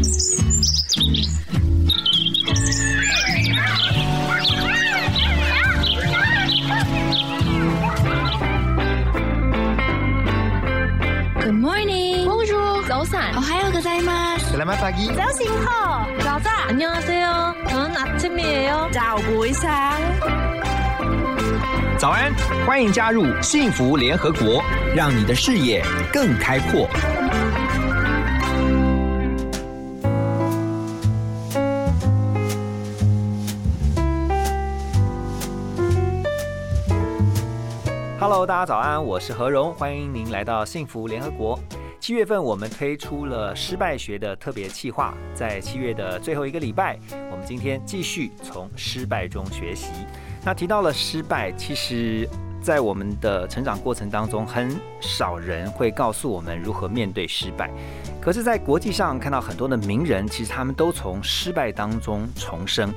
Good morning. Bonjour.早安. 오하요 고자이마스. Selamat pagi. 早醒好.早安. 안녕하세요. 저는 아침이에요. 早不一상早安，欢迎加入幸福联合国，让你的视野更开阔。 大家早安，我是何荣，欢迎您来到幸福联合国。七月份我们推出了失败学的特别企划，在七月的最后一个礼拜，我们今天继续从失败中学习。那提到了失败，其实，在我们的成长过程当中，很少人会告诉我们如何面对失败。可是，在国际上看到很多的名人，其实他们都从失败当中重生。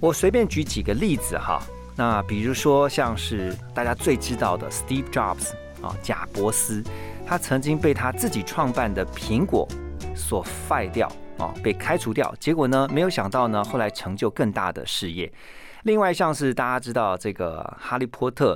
我随便举几个例子哈，那比如说像是大家最知道的 Steve Jobs 啊，贾伯斯，他曾经被他自己创办的苹果所废掉啊，被开除掉。结果呢，没有想到呢，后来成就更大的事业。另外像是大家知道这个《哈利波特》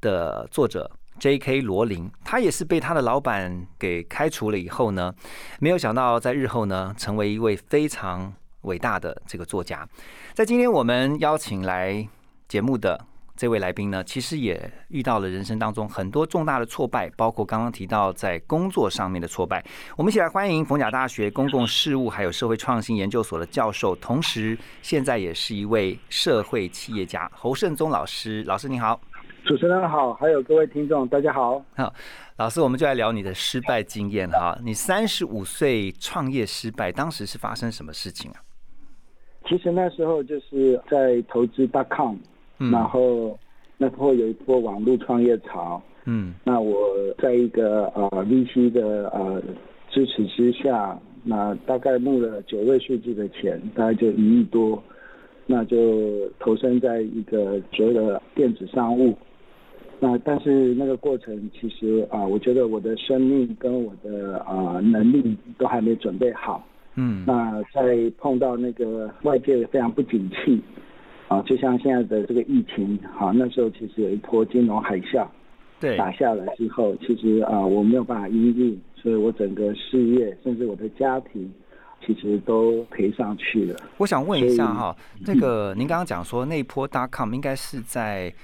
的作者 J.K. 罗琳，他也是被他的老板给开除了以后呢，没有想到在日后呢，成为一位非常伟大的这个作家。在今天我们邀请来节目的这位来宾呢，其实也遇到了人生当中很多重大的挫败，包括刚刚提到在工作上面的挫败。我们一起来欢迎逢甲大学公共事务还有社会创新研究所的教授，同时现在也是一位社会企业家侯胜宗老师。老师你好，主持人好，还有各位听众大家好。好，老师，我们就来聊你的失败经验哈。你三十五岁创业失败，当时是发生什么事情啊？其实那时候就是在投资 .com，、嗯。然后那时候有一波网络创业潮，嗯。那我在一个呃 VC 的呃支持之下，那大概募了九位数字的钱，大概就一亿多，那就投身在一个所谓的电子商务。那但是那个过程其实啊、我觉得我的生命跟我的啊、能力都还没准备好。嗯。那在碰到那个外界非常不景气，啊，就像现在的这个疫情，好，那时候其实有一波金融海啸对，打下来之后，其实啊我没有办法应应，所以我整个事业甚至我的家庭，其实都赔上去了。我想问一下哈，嗯那个您刚刚讲说那一波 .com 应该是在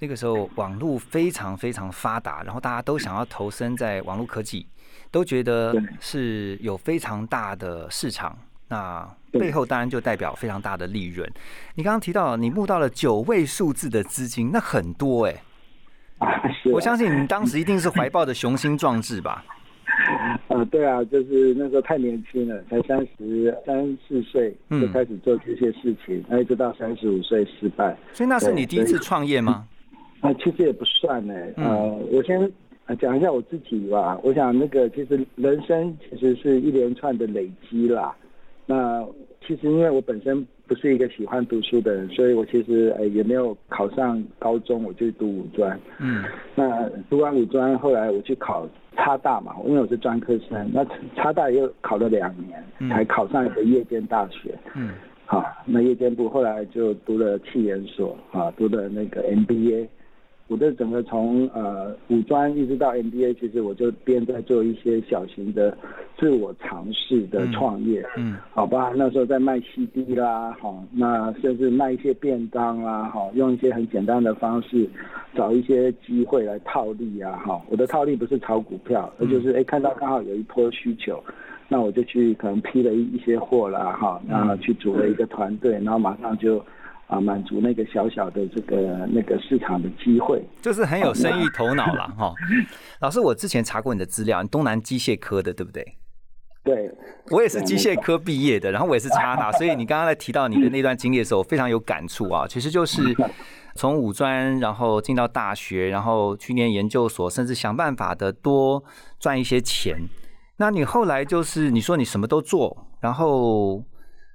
那个时候网络非常非常发达，然后大家都想要投身在网络科技，都觉得是有非常大的市场。那对背后当然就代表非常大的利润。你刚刚提到你募到了九位数字的资金，那很多 哎、我相信你当时一定是怀抱着雄心壮志吧？呃，对啊，就是那时候太年轻了，才三十三四岁嗯就开始做这些事情，那一直到三十五岁失败。所以那是你第一次创业吗？啊，其实也不算呢。嗯呃，我先呃讲一下我自己吧。我想那个其实人生其实是一连串的累积啦。那其实因为我本身不是一个喜欢读书的人，所以我其实呃也没有考上高中，我就读五专。嗯那读完五专，后来我去考差大嘛，因为我是专科生，那差大又考了两年，嗯才考上一个夜间大学。嗯好，那夜间部后来就读了气研所啊，读的那个 MBA。我的整个从呃五专一直到 MBA，其实我就边在做一些小型的自我尝试的创业，嗯好吧？那时候在卖 CD 啦，好，那甚至卖一些便当啦，好，用一些很简单的方式找一些机会来套利啊，哈。我的套利不是炒股票，而就是哎看到刚好有一波需求，那我就去可能批了一一些货啦，哈，然后去组了一个团队，然后马上就啊满足那个小小的这个那个市场的机会。就是很有生意头脑了。哈。老师，我之前查过你的资料，你东南机械科的，对不对？对，我也是机械科毕业的，然后我也是插大，所以你刚刚在提到你的那段经历的时候，我非常有感触啊。其实就是 从五专，然后进到大学，然后去念研究所，甚至想办法的多赚一些钱。那你后来就是你说你什么都做，然后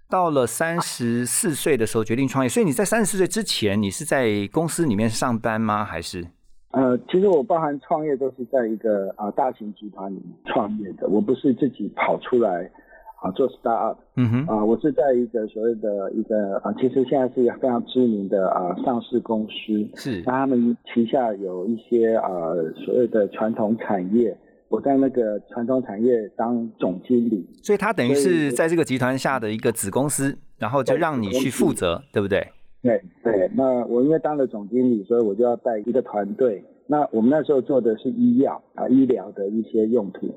到了三十四岁的时候决定创业，所以你在三十四岁之前，你是在公司里面上班吗？还是？呃，其实我包含创业都是在一个啊、大型集团里面创业的，我不是自己跑出来啊做 startup 嗯哼，啊，我是在一个所谓的一个啊，其实现在是一个非常知名的啊上市公司，是那他们旗下有一些啊所谓的传统产业，我在那个传统产业当总经理，所以他等于是在这个集团下的一个子公司，然后就对让你去负责，对不对？对对，那我因为当了总经理，所以我就要带一个团队。那我们那时候做的是医药啊，医疗的一些用品。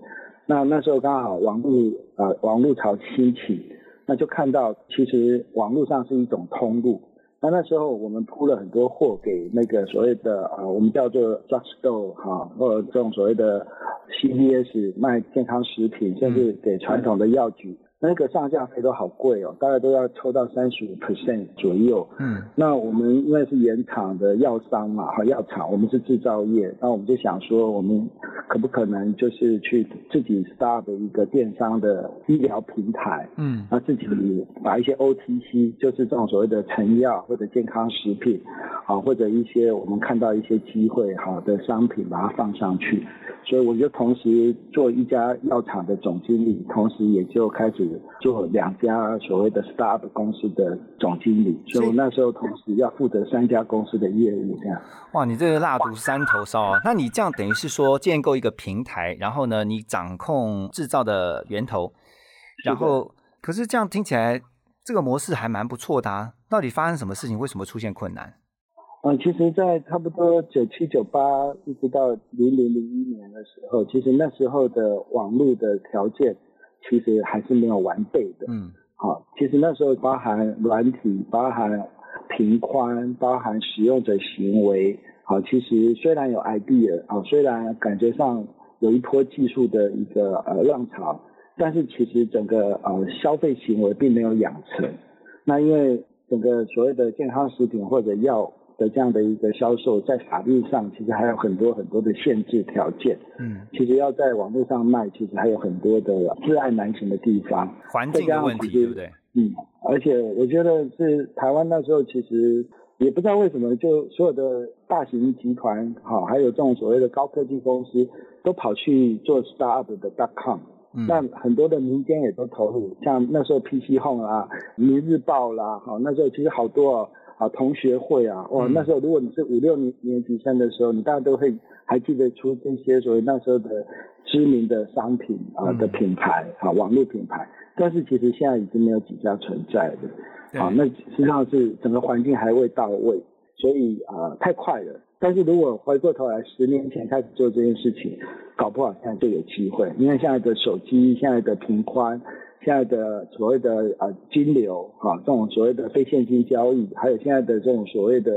那那时候刚好网络啊网络潮兴起，那就看到其实网络上是一种通路。那那时候我们铺了很多货给那个所谓的啊我们叫做 drugstore 哈、或者这种所谓的 CVS 卖健康食品，甚至给传统的药局。那个上架费都好贵哦，大概都要抽到三十五 percent 左右。嗯，那我们因为是原厂的药商嘛，哈，药厂，我们是制造业，那我们就想说，我们可不可能就是去自己 start 一个电商的医疗平台，嗯，那自己把一些 OTC，就是这种所谓的成药或者健康食品，啊，或者一些我们看到一些机会好的商品，把它放上去。所以我就同时做一家药厂的总经理，同时也就开始做两家所谓的 startup 公司的总经理。所以我那时候同时要负责三家公司的业务，这样。哇，你这个蜡烛三头烧啊！那你这样等于是说建构一个平台，然后呢，你掌控制造的源头，然后可是这样听起来这个模式还蛮不错的啊。到底发生什么事情？为什么出现困难？嗯，其实，在差不多九七九八一直到零零零一年的时候，其实那时候的网络的条件其实还是没有完备的。嗯好，其实那时候包含软体，包含频宽，包含使用者行为。好，其实虽然有 idea 啊，虽然感觉上有一波技术的一个呃浪潮，但是其实整个呃消费行为并没有养成。那因为整个所谓的健康食品或者药的这样的一个销售，在法律上其实还有很多很多的限制条件。嗯，其实要在网络上卖，其实还有很多的自爱难行的地方。环境的问题，对不对？嗯，而且我觉得是台湾那时候其实也不知道为什么，就所有的大型集团哈，还有这种所谓的高科技公司，都跑去做 startup 的 dot com。嗯那很多的民间也都投入，像那时候 PC Home 啊、明日报啦，哈，那时候其实好多哦，啊同学会啊，哇，嗯。那时候如果你是五六年年级生的时候，你大家都会还记得出这些所谓那时候的知名的商品啊嗯。的品牌啊网络品牌，但是其实现在已经没有几家存在的，啊，那实际上是整个环境还未到位，所以啊、太快了。但是如果回过头来，十年前开始做这件事情，搞不好现在就有机会，因为现在的手机、现在的频宽、现在的所谓的呃金流啊，这种所谓的非现金交易，还有现在的这种所谓的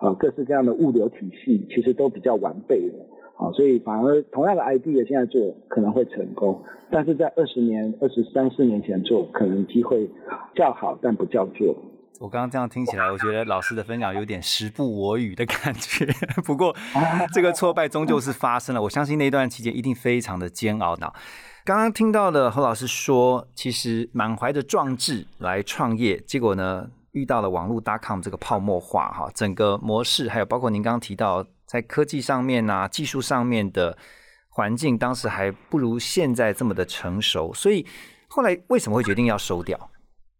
呃各式各样的物流体系，其实都比较完备了。啊，所以反而同样的 idea 现在做可能会成功，但是在二十年、二十三四年前做，可能机会较好，但不叫做。我刚刚这样听起来，我觉得老师的分享有点时不我与的感觉。不过，这个挫败终究是发生了。我相信那段期间一定非常的煎熬。刚刚听到了何老师说，其实满怀着壮志来创业，结果呢遇到了网络 .com 这个泡沫化哈，整个模式还有包括您刚刚提到在科技上面啊、技术上面的环境，当时还不如现在这么的成熟，所以后来为什么会决定要收掉？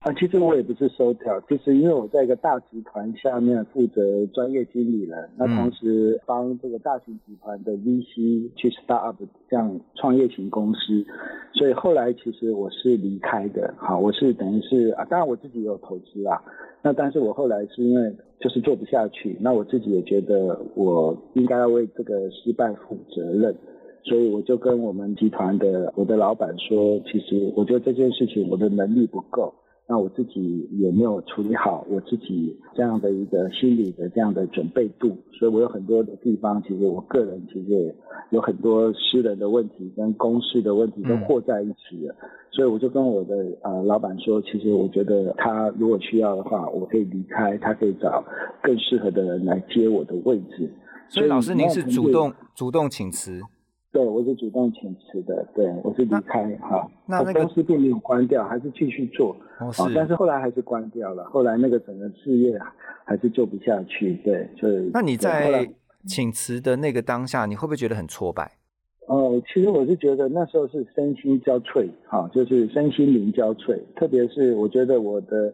啊，其实我也不是收条，就是因为我在一个大集团下面负责专业经理人，那同时帮这个大型集团的 VC 去 start up 这样创业型公司，所以后来其实我是离开的，好，我是等于是啊，当然我自己也有投资啊，那但是我后来是因为就是做不下去，那我自己也觉得我应该要为这个失败负责任。所以我就跟我们集团的我的老板说，其实我觉得这件事情我的能力不够，那我自己也没有处理好我自己这样的一个心理的这样的准备度，所以我有很多的地方，其实我个人其实也有很多私人的问题跟公事的问题都和在一起了，所以我就跟我的呃老板说，其实我觉得他如果需要的话，我可以离开，他可以找更适合的人来接我的位置。所以老师您是主动主动请辞。对，我是主动请辞的，对我是离开哈，那那个公司并没有关掉，还是继续做，哦，啊，但是后来还是关掉了，后来那个整个事业还是做不下去，对，所以那你在请辞的那个当下，你会不会觉得很挫败？呃，其实我是觉得那时候是身心交瘁，哈，就是身心灵交瘁。特别是我觉得我的，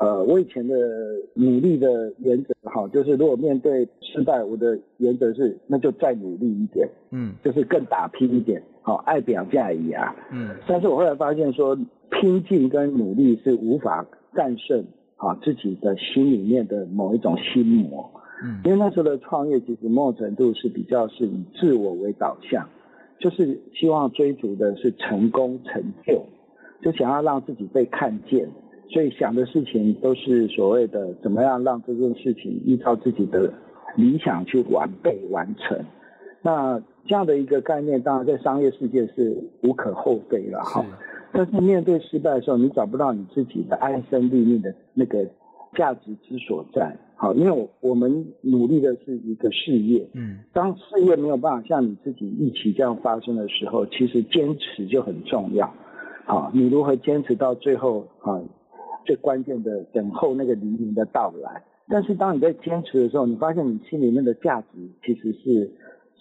呃，我以前的努力的原则，哈，就是如果面对失败，我的原则是那就再努力一点，嗯就是更打拼一点，好，爱表价一啊。嗯但是我后来发现说，拼劲跟努力是无法战胜啊自己的心里面的某一种心魔。嗯因为那时候的创业，其实某种程度是比较是以自我为导向，就是希望追逐的是成功成就，就想要让自己被看见，所以想的事情都是所谓的怎么样让这件事情依照自己的理想去完备完成。那这样的一个概念，当然在商业世界是无可厚非了哈。但是面对失败的时候，你找不到你自己的安身立命的那个价值之所在。好，因为我我们努力的是一个事业，嗯当事业没有办法像你自己预期这样发生的时候，其实坚持就很重要。好，你如何坚持到最后啊？最关键的等候那个黎明的到来。但是当你在坚持的时候，你发现你心里面的价值其实是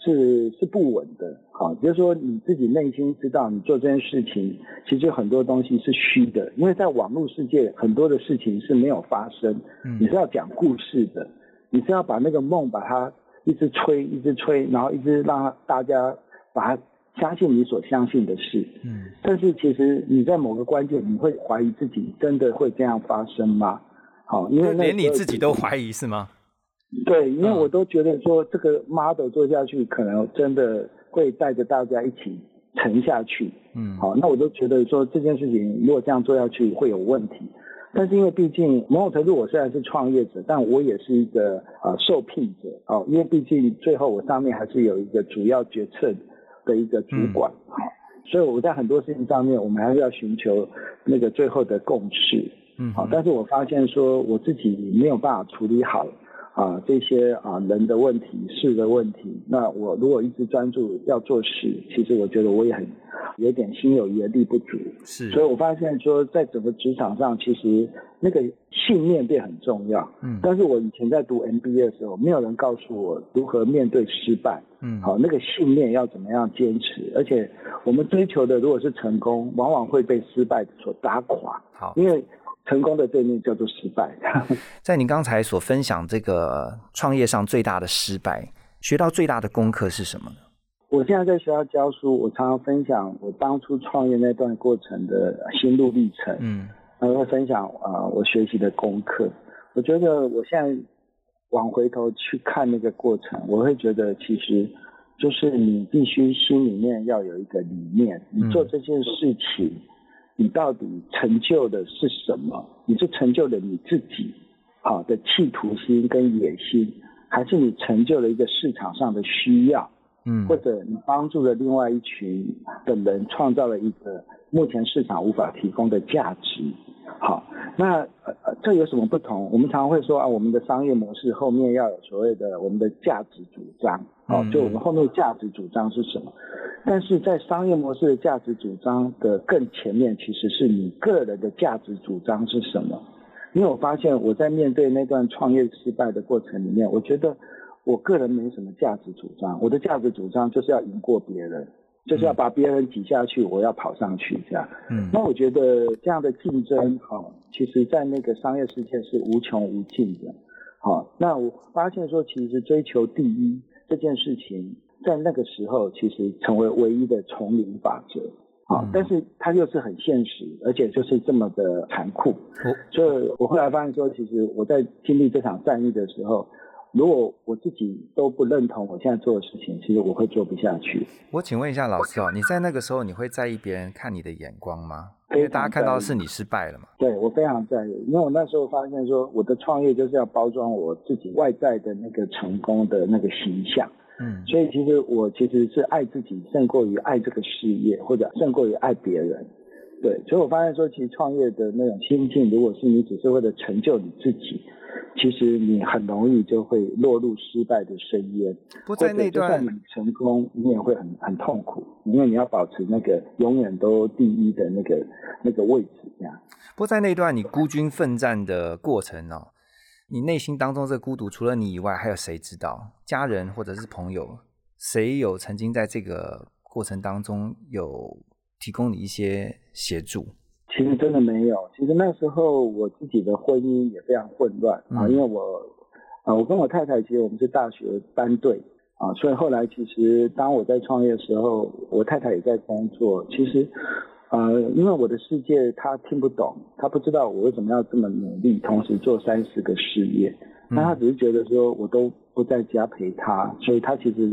是是不稳的。好，就是说你自己内心知道你做这件事情，其实很多东西是虚的，因为在网络世界很多的事情是没有发生，你嗯是要讲故事的，你是要把那个梦把它一直吹，一直吹，然后一直让大家把它相信你所相信的事。嗯但是其实你在某个关键，你会怀疑自己真的会这样发生吗？好，因为连你自己都怀疑是吗？对，因为嗯我都觉得说这个 model 做下去，可能真的会带着大家一起沉下去。嗯好，那我都觉得说这件事情如果这样做下去会有问题。但是因为毕竟某种程度我虽然是创业者，但我也是一个呃受聘者哦，因为毕竟最后我上面还是有一个主要决策的一个主管，好、所以我在很多事情上面，我们还是要寻求那个最后的共识。嗯。好但是我发现说我自己没有办法处理好啊这些啊人的问题、事的问题。那我如果一直专注要做事，其实我觉得我也很有点心有余而力不足。是所以我发现说，在整个职场上，其实那个信念变很重要。嗯但是我以前在读 MBA 的时候，没有人告诉我如何面对失败。嗯好，那个信念要怎么样坚持？而且我们追求的如果是成功，往往会被失败所打垮，好，因为成功的对面叫做失败。在你刚才所分享这个创业上最大的失败，学到最大的功课是什么呢？我现在在学校教书，我常常分享我当初创业那段过程的心路历程，嗯然后分享啊、呃我学习的功课。我觉得我现在往回头去看那个过程，我会觉得其实就是你必须心里面要有一个理念，你做这件事情，你到底成就的是什么？你是成就了你自己啊的企图心跟野心，还是你成就了一个市场上的需要？嗯或者你帮助了另外一群的人，创造了一个目前市场无法提供的价值。好，那呃呃，这有什么不同？我们常常会说啊，我们的商业模式后面要有所谓的我们的价值主张，哦嗯，就我们后面的价值主张是什么？但是在商业模式的价值主张的更前面，其实是你个人的价值主张是什么？因为我发现我在面对那段创业失败的过程里面，我觉得我个人没什么价值主张，我的价值主张就是要赢过别人，就是要把别人挤下去，我要跑上去这样。嗯那我觉得这样的竞争，哈、其实在那个商业世界是无穷无尽的。好、那我发现说，其实追求第一这件事情，在那个时候其实成为唯一的丛林法则。好、嗯但是它又是很现实，而且就是这么的残酷。我所以我后来发现说，其实我在经历这场战役的时候，如果我自己都不认同我现在做的事情，其实我会做不下去。我请问一下老师哦，你在那个时候你会在意别人看你的眼光吗？因为大家看到的是你失败了嘛。对我非常在意，因为我那时候发现说，我的创业就是要包装我自己外在的那个成功的那个形象，嗯所以其实我其实是爱自己胜过于爱这个事业，或者胜过于爱别人。对，所以我发现说，其实创业的那种心境，如果是你只是为了成就你自己，其实你很容易就会落入失败的深渊。不在那段就算你成功，你也会很很痛苦，因为你要保持那个永远都第一的那个那个位置，这样。不过在那段你孤军奋战的过程哦，你内心当中这个孤独，除了你以外，还有谁知道？家人或者是朋友，谁有曾经在这个过程当中有提供你一些协助？其实真的没有。其实那时候我自己的婚姻也非常混乱啊，因为我啊，我跟我太太其实我们是大学班队啊，所以后来其实当我在创业的时候，我太太也在工作。其实呃，因为我的世界她听不懂，她不知道我为什么要这么努力，同时做三四个事业。那他只是觉得说我都不在家陪他，所以他其实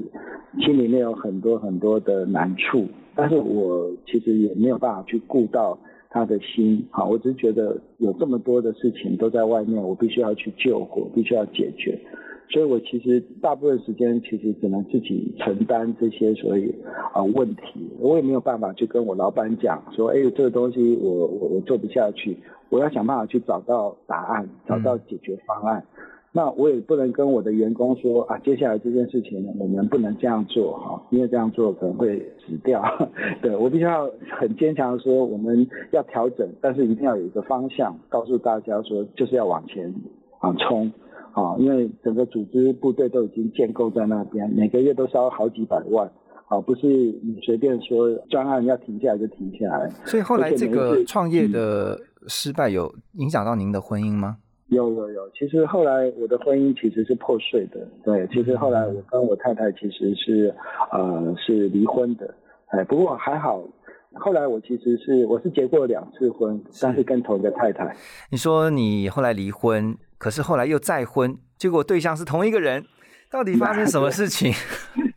心里面有很多很多的难处，但是我其实也没有办法去顾到。他的心，好，我只是觉得有这么多的事情都在外面，我必须要去救火，必须要解决，所以我其实大部分时间其实只能自己承担这些所谓啊问题，我也没有办法去跟我老板讲说，哎，这个东西我我我做不下去，我要想办法去找到答案，找到解决方案。那我也不能跟我的员工说啊，接下来这件事情我们不能这样做哈，因为这样做可能会死掉。对我必须要很坚强的说，我们要调整，但是一定要有一个方向，告诉大家说就是要往前啊冲啊，因为整个组织部队都已经建构在那边，每个月都烧好几百万啊，不是你随便说专案要停下来就停下来。所以后来这个创业的失败有影响到您的婚姻吗？有有有，其实后来我的婚姻其实是破碎的，对，其实后来我跟我太太其实是呃是离婚的，哎，不过还好，后来我其实是我是结过两次婚，但是跟同一个太太。你说你后来离婚，可是后来又再婚，结果对象是同一个人，到底发生什么事情？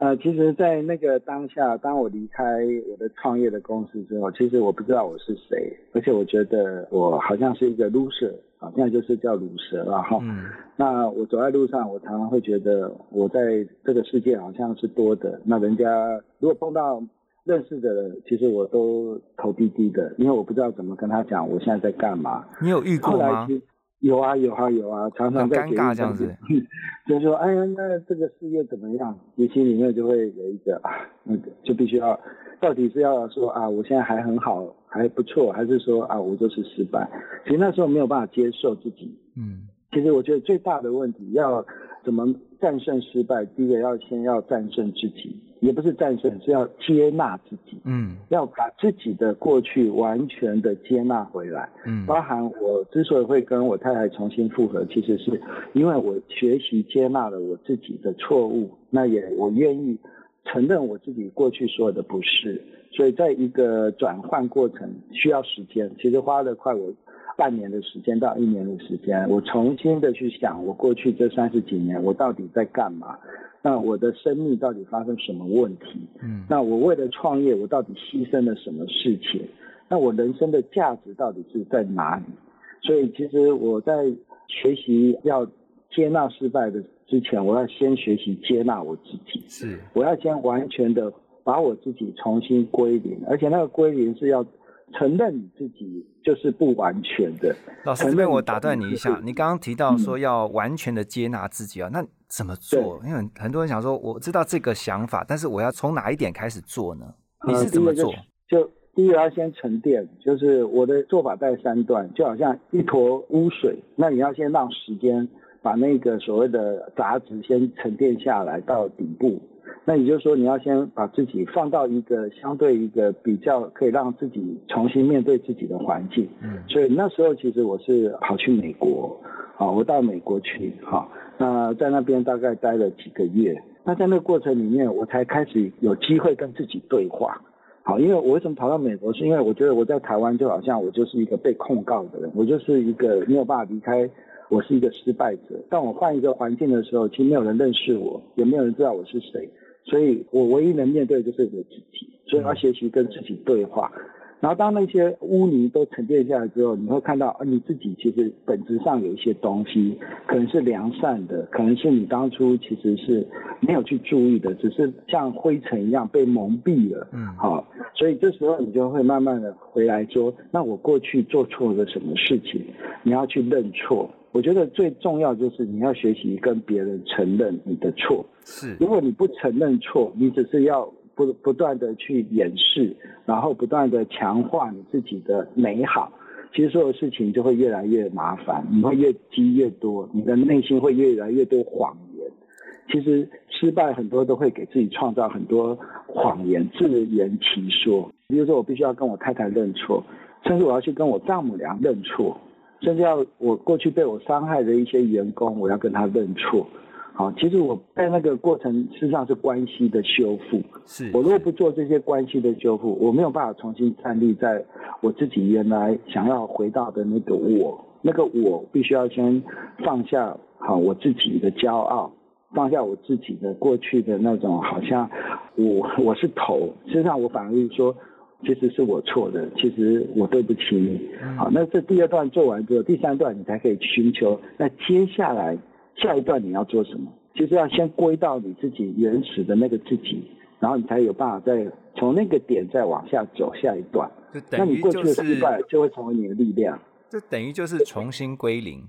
呃，其实，在那个当下，当我离开我的创业的公司之后，其实我不知道我是谁，而且我觉得我好像是一个 loser 啊，现在就是叫卤蛇了哈。嗯。那我走在路上，我常常会觉得，我在这个世界好像是多的。那人家如果碰到认识的人，其实我都头低低的，因为我不知道怎么跟他讲我现在在干嘛。你有遇过吗？有啊有啊有啊，常常在尴尬这样子，就说哎呀，那这个事业怎么样？你心里面就会有一个啊，那个就必须要，到底是要说啊，我现在还很好，还不错，还是说啊，我就是失败？其实那时候没有办法接受自己。嗯，其实我觉得最大的问题要怎么战胜失败？第一个要先要战胜自己。也不是战胜，是要接纳自己，嗯，要把自己的过去完全的接纳回来，嗯，包含我之所以会跟我太太重新复合，其实是因为我学习接纳了我自己的错误，那也我愿意承认我自己过去所有的不是，所以在一个转换过程需要时间，其实花了快我半年的时间到一年的时间，我重新的去想我过去这三十几年我到底在干嘛。那我的生命到底发生什么问题？嗯，那我为了创业，我到底牺牲了什么事情？那我人生的价值到底是在哪里？所以，其实我在学习要接纳失败的之前，我要先学习接纳我自己。是，我要先完全的把我自己重新归零，而且那个归零是要承认你自己就是不完全的。老师这边我打断你一下，你刚刚提到说要完全的接纳自己啊，那。怎么做？因为很多人想说，我知道这个想法，但是我要从哪一点开始做呢？你是怎么做？就第一个要先沉淀，就是我的做法在三段，就好像一坨污水，那你要先让时间把那个所谓的杂质先沉淀下来到底部。那也就是说，你要先把自己放到一个相对一个比较可以让自己重新面对自己的环境。嗯，所以那时候其实我是跑去美国，啊，我到美国去，哈。那在那边大概待了几个月，那在那个过程里面，我才开始有机会跟自己对话。好，因为我为什么跑到美国，是因为我觉得我在台湾就好像我就是一个被控告的人，我就是一个没有办法离开，我是一个失败者。当我换一个环境的时候，其实没有人认识我，也没有人知道我是谁，所以我唯一能面对的就是我自己，所以要学习跟自己对话。然后当那些污泥都沉淀下来之后，你会看到，啊，你自己其实本质上有一些东西，可能是良善的，可能是你当初其实是没有去注意的，只是像灰尘一样被蒙蔽了。嗯，好，所以这时候你就会慢慢的回来说，那我过去做错了什么事情？你要去认错。我觉得最重要就是你要学习跟别人承认你的错。是，如果你不承认错，你只是要。不不断的去掩饰，然后不断的强化你自己的美好，其实所有事情就会越来越麻烦，你会越积越多，你的内心会越来越多谎言。其实失败很多都会给自己创造很多谎言，自圆其说。比如说，我必须要跟我太太认错，甚至我要去跟我丈母娘认错，甚至要我过去被我伤害的一些员工，我要跟他认错。好，其实我在那个过程实际上是关系的修复。是我如果不做这些关系的修复，我没有办法重新站立在我自己原来想要回到的那个我，那个我必须要先放下好我自己的骄傲，放下我自己的过去的那种好像我我是头，实际上我反而是说。其实是我错的，其实我对不起你。好，那这第二段做完之后，第三段你才可以寻求。那接下来下一段你要做什么？就是要先归到你自己原始的那个自己，然后你才有办法再从那个点再往下走下一段。就等你过去的失败就会成为你的力量。这等于就是重新归零。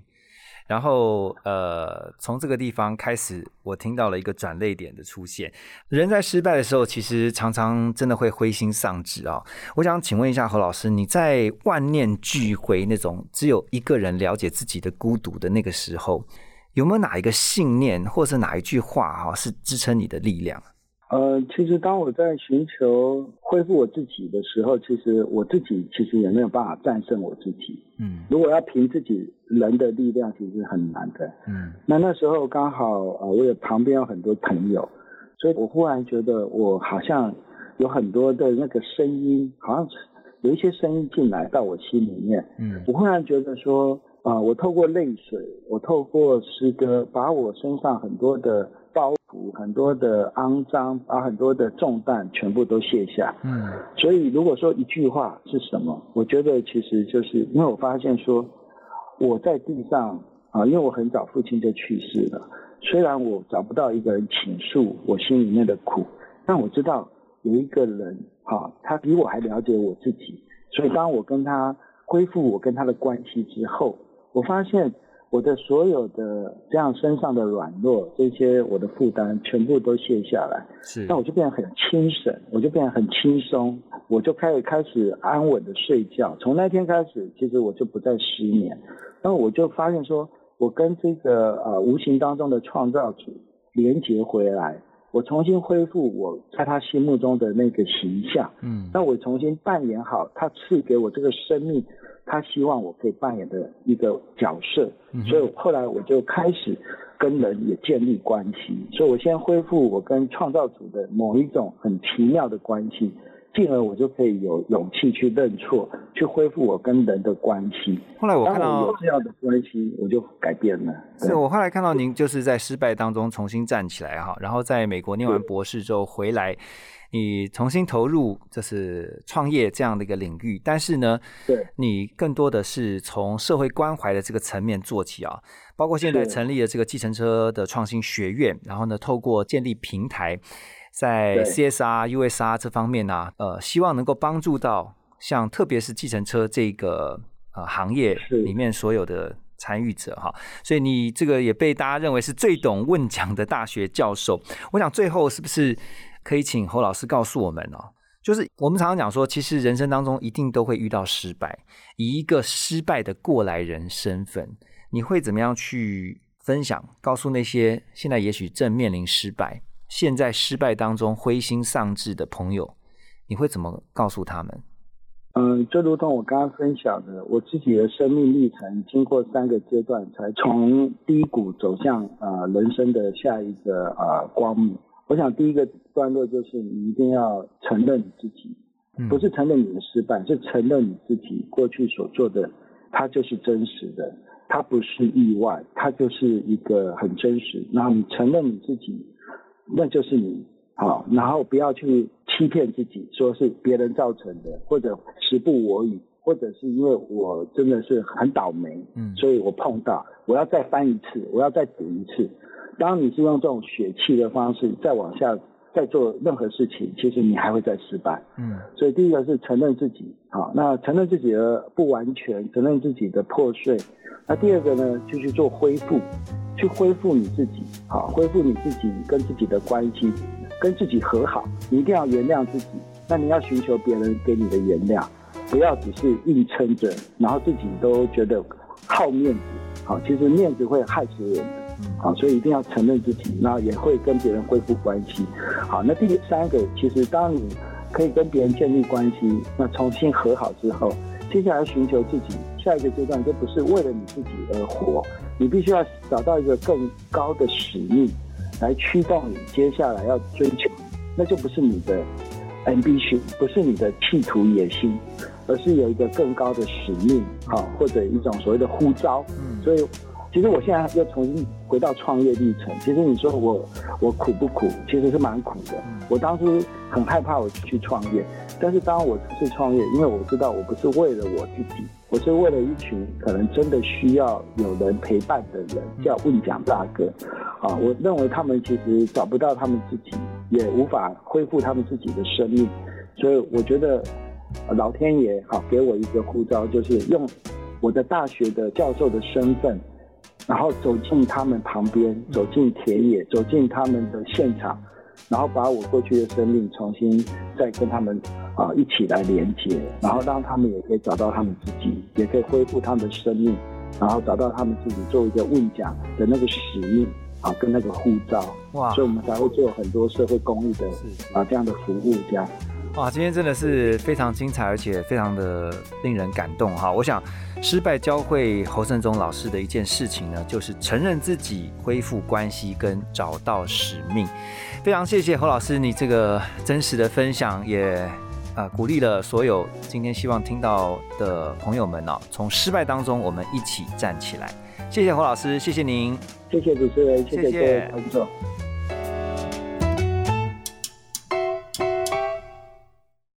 然后，呃，从这个地方开始，我听到了一个转泪点的出现。人在失败的时候，其实常常真的会灰心丧志啊。我想请问一下何老师，你在万念俱灰那种只有一个人了解自己的孤独的那个时候，有没有哪一个信念，或是哪一句话哈，是支撑你的力量？呃，其实当我在寻求恢复我自己的时候，其实我自己其实也没有办法战胜我自己。嗯，如果要凭自己人的力量，其实很难的。嗯，那那时候刚好呃，我有旁边有很多朋友，所以我忽然觉得我好像有很多的那个声音，好像有一些声音进来到我心里面。嗯，我忽然觉得说，啊，我透过泪水，我透过诗歌，把我身上很多的。包袱很多的肮脏，把很多的重担全部都卸下。嗯，所以如果说一句话是什么，我觉得其实就是因为我发现说我在地上啊，因为我很早父亲就去世了，虽然我找不到一个人倾诉我心里面的苦，但我知道有一个人哈，他比我还了解我自己，所以当我跟他恢复我跟他的关系之后，我发现。我的所有的这样身上的软弱，这些我的负担全部都卸下来，是，那我就变得很轻省，我就变得很轻松，我就开始开始安稳的睡觉。从那天开始，其实我就不再失眠。然后我就发现说，我跟这个呃无形当中的创造主连接回来，我重新恢复我在他心目中的那个形象。嗯，那我重新扮演好他赐给我这个生命。他希望我可以扮演的一个角色，所以后来我就开始跟人也建立关系。所以我先恢复我跟创造主的某一种很奇妙的关系，进而我就可以有勇气去认错，去恢复我跟人的关系。后来我看到有这样的关系，我就改变了。是我后来看到您就是在失败当中重新站起来哈，然后在美国念完博士之后回来。你重新投入就是创业这样的一个领域，但是呢，对，你更多的是从社会关怀的这个层面做起啊，包括现在成立了这个计程车的创新学院，然后呢，透过建立平台，在 CSR、USR 这方面呢，呃，希望能够帮助到像特别是计程车这个呃行业里面所有的参与者哈，所以你这个也被大家认为是最懂问讲的大学教授。我想最后是不是？可以请侯老师告诉我们哦，就是我们常常讲说，其实人生当中一定都会遇到失败。以一个失败的过来人身份，你会怎么样去分享？告诉那些现在也许正面临失败、现在失败当中灰心丧志的朋友，你会怎么告诉他们？嗯，就如同我刚刚分享的，我自己的生命历程，经过三个阶段，才从低谷走向啊人生的下一个啊光明。我想第一个段落就是你一定要承认你自己，不是承认你的失败，是承认你自己过去所做的，它就是真实的，它不是意外，它就是一个很真实。然后你承认你自己，那就是你好，然后不要去欺骗自己，说是别人造成的，或者时不我与，或者是因为我真的是很倒霉，嗯，所以我碰到，我要再翻一次，我要再赌一次。当你是用这种血气的方式再往下再做任何事情，其实你还会再失败。嗯，所以第一个是承认自己，好，那承认自己的不完全，承认自己的破碎。那第二个呢，就去做恢复，去恢复你自己，好，恢复你自己跟自己的关系，跟自己和好。你一定要原谅自己，那你要寻求别人给你的原谅，不要只是硬撑着，然后自己都觉得好面子，好，其实面子会害死人的。好，所以一定要承认自己，然后也会跟别人恢复关系。好，那第三个，其实当你可以跟别人建立关系，那重新和好之后，接下来寻求自己下一个阶段，就不是为了你自己而活，你必须要找到一个更高的使命来驱动你接下来要追求，那就不是你的 ambition，不是你的企图野心，而是有一个更高的使命，啊，或者一种所谓的呼召。嗯，所以。其实我现在又重新回到创业历程。其实你说我我苦不苦？其实是蛮苦的。我当初很害怕我去创业，但是当我这次创业，因为我知道我不是为了我自己，我是为了一群可能真的需要有人陪伴的人，叫问讲大哥。啊，我认为他们其实找不到他们自己，也无法恢复他们自己的生命，所以我觉得老天爷好给我一个护照，就是用我的大学的教授的身份。然后走进他们旁边，走进田野，走进他们的现场，然后把我过去的生命重新再跟他们啊一起来连接，然后让他们也可以找到他们自己，也可以恢复他们的生命，然后找到他们自己作为一个问讲的那个使命啊，跟那个护照。哇，所以我们才会做很多社会公益的啊这样的服务这样。哇，今天真的是非常精彩，而且非常的令人感动哈！我想，失败教会侯胜宗老师的一件事情呢，就是承认自己、恢复关系跟找到使命。非常谢谢侯老师你这个真实的分享，也啊鼓励了所有今天希望听到的朋友们哦，从失败当中我们一起站起来。谢谢侯老师，谢谢您，谢谢主持人，谢谢各位观众。